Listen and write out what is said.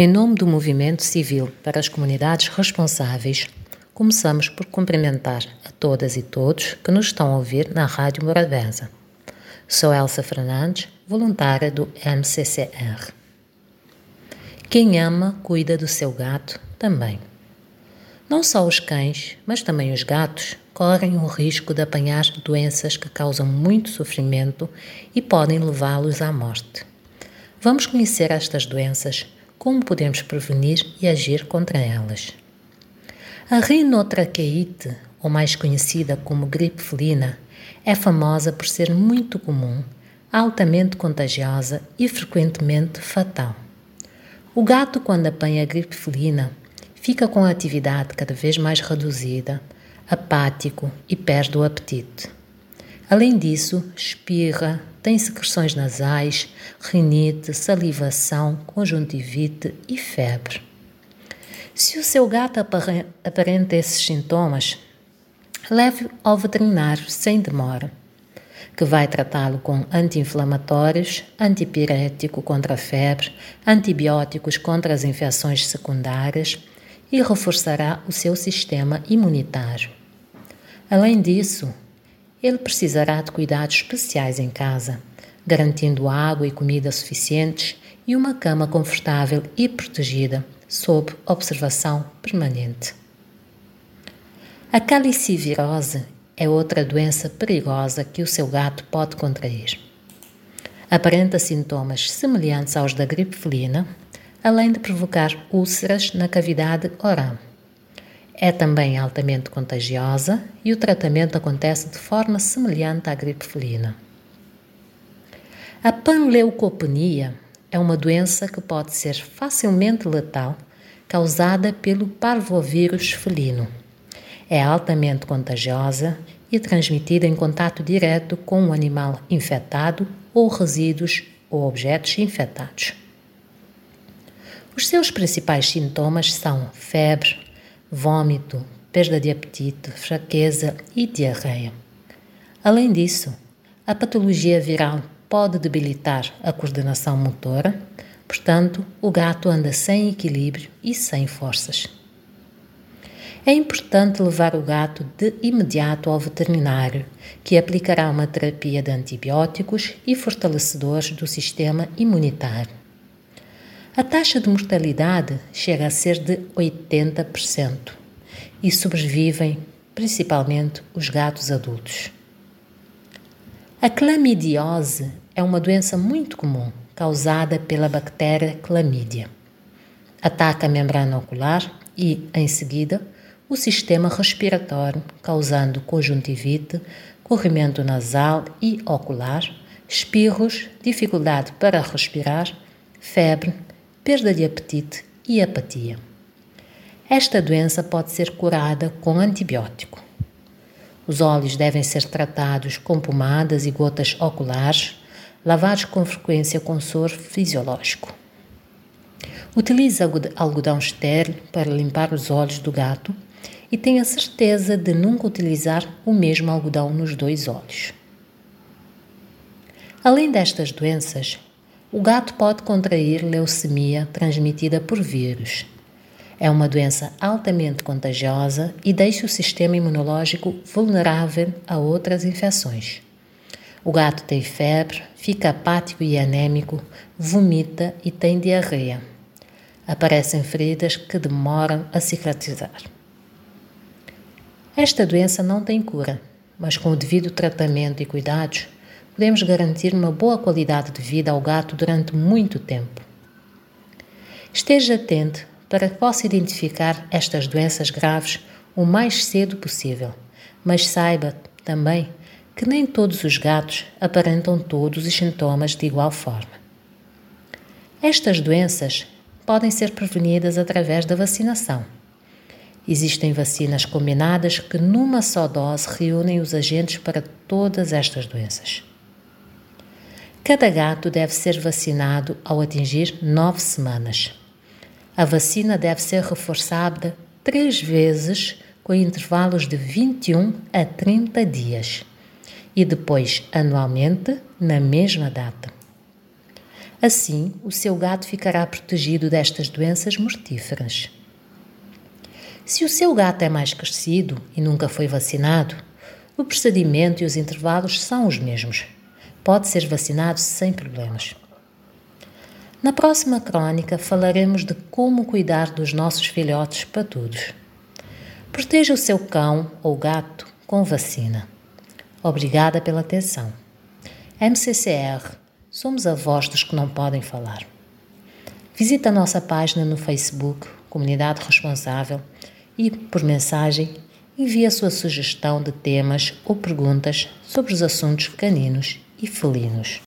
Em nome do Movimento Civil para as Comunidades Responsáveis, começamos por cumprimentar a todas e todos que nos estão a ouvir na Rádio Morabeza. Sou Elsa Fernandes, voluntária do MCCR. Quem ama, cuida do seu gato também. Não só os cães, mas também os gatos correm o risco de apanhar doenças que causam muito sofrimento e podem levá-los à morte. Vamos conhecer estas doenças como podemos prevenir e agir contra elas. A rinotraqueite, ou mais conhecida como gripe felina, é famosa por ser muito comum, altamente contagiosa e frequentemente fatal. O gato, quando apanha a gripe felina, fica com a atividade cada vez mais reduzida, apático e perde o apetite. Além disso, espirra, tem secreções nasais, rinite, salivação, conjuntivite e febre. Se o seu gato aparenta esses sintomas, leve ao veterinário sem demora, que vai tratá-lo com anti-inflamatórios, antipirético contra a febre, antibióticos contra as infecções secundárias e reforçará o seu sistema imunitário. Além disso, ele precisará de cuidados especiais em casa, garantindo água e comida suficientes e uma cama confortável e protegida, sob observação permanente. A calicivirose é outra doença perigosa que o seu gato pode contrair. Aparenta sintomas semelhantes aos da gripe felina, além de provocar úlceras na cavidade oral. É também altamente contagiosa e o tratamento acontece de forma semelhante à gripe felina. A panleucopenia é uma doença que pode ser facilmente letal, causada pelo parvovírus felino. É altamente contagiosa e transmitida em contato direto com um animal infectado ou resíduos ou objetos infectados. Os seus principais sintomas são febre, vômito, perda de apetite, fraqueza e diarreia. Além disso, a patologia viral pode debilitar a coordenação motora, portanto, o gato anda sem equilíbrio e sem forças. É importante levar o gato de imediato ao veterinário, que aplicará uma terapia de antibióticos e fortalecedores do sistema imunitário. A taxa de mortalidade chega a ser de 80% e sobrevivem principalmente os gatos adultos. A clamidiose é uma doença muito comum causada pela bactéria Chlamydia. Ataca a membrana ocular e, em seguida, o sistema respiratório, causando conjuntivite, corrimento nasal e ocular, espirros, dificuldade para respirar, febre, perda de apetite e apatia. Esta doença pode ser curada com antibiótico. Os olhos devem ser tratados com pomadas e gotas oculares, lavados com frequência com soro fisiológico. Utilize algodão estéril para limpar os olhos do gato e tenha certeza de nunca utilizar o mesmo algodão nos dois olhos. Além destas doenças, o gato pode contrair leucemia transmitida por vírus. É uma doença altamente contagiosa e deixa o sistema imunológico vulnerável a outras infecções. O gato tem febre, fica apático e anêmico, vomita e tem diarreia. Aparecem feridas que demoram a cicatrizar. Esta doença não tem cura, mas com o devido tratamento e cuidados, podemos garantir uma boa qualidade de vida ao gato durante muito tempo. Esteja atento para que possa identificar estas doenças graves o mais cedo possível, mas saiba também que nem todos os gatos aparentam todos os sintomas de igual forma. Estas doenças podem ser prevenidas através da vacinação. Existem vacinas combinadas que, numa só dose, reúnem os agentes para todas estas doenças. Cada gato deve ser vacinado ao atingir nove semanas. A vacina deve ser reforçada três vezes com intervalos de 21 a 30 dias e depois anualmente na mesma data. Assim, o seu gato ficará protegido destas doenças mortíferas. Se o seu gato é mais crescido e nunca foi vacinado, o procedimento e os intervalos são os mesmos. Pode ser vacinado sem problemas. Na próxima crônica falaremos de como cuidar dos nossos filhotes patudos. Proteja o seu cão ou gato com vacina. Obrigada pela atenção. MCCR Somos a voz dos que não podem falar. Visite a nossa página no Facebook, Comunidade Responsável, e, por mensagem, envie a sua sugestão de temas ou perguntas sobre os assuntos caninos e felinos.